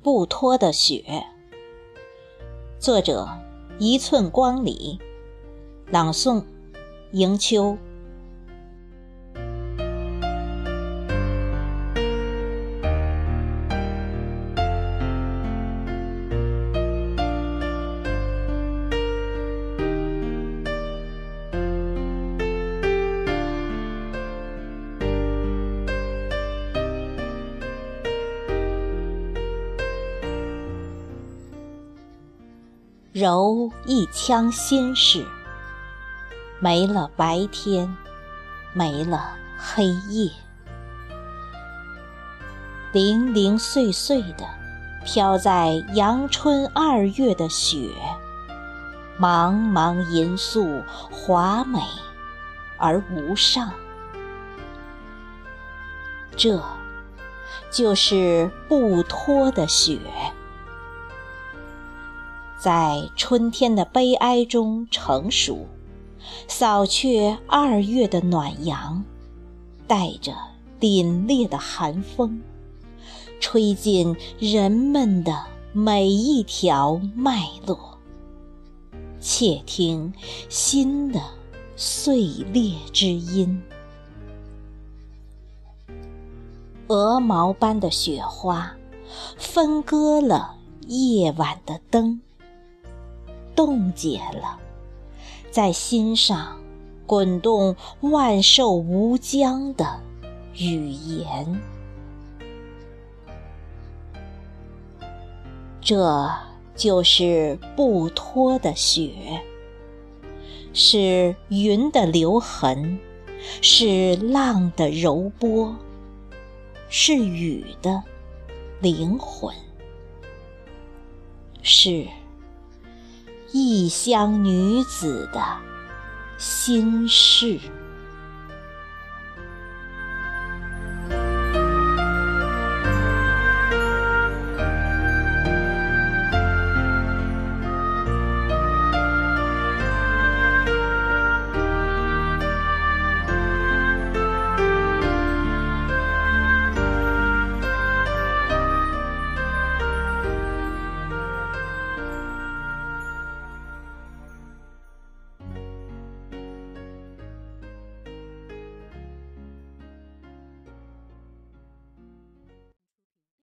不脱的雪，作者：一寸光里，朗诵：迎秋。揉一腔心事，没了白天，没了黑夜，零零碎碎的飘在阳春二月的雪，茫茫银素，华美而无上。这，就是不脱的雪。在春天的悲哀中成熟，扫却二月的暖阳，带着凛冽的寒风，吹进人们的每一条脉络。窃听心的碎裂之音，鹅毛般的雪花，分割了夜晚的灯。冻结了，在心上滚动万寿无疆的语言。这就是不脱的雪，是云的留痕，是浪的柔波，是雨的灵魂，是。异乡女子的心事。